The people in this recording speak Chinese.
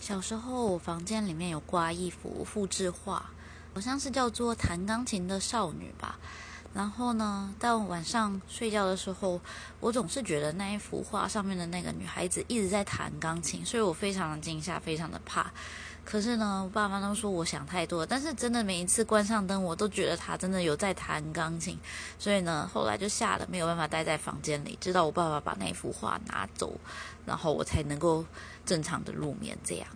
小时候，我房间里面有挂一幅复制画，好像是叫做《弹钢琴的少女》吧。然后呢，到晚上睡觉的时候，我总是觉得那一幅画上面的那个女孩子一直在弹钢琴，所以我非常的惊吓，非常的怕。可是呢，我爸妈都说我想太多，但是真的每一次关上灯，我都觉得她真的有在弹钢琴。所以呢，后来就吓得没有办法待在房间里，直到我爸爸把那幅画拿走，然后我才能够正常的入眠。这样。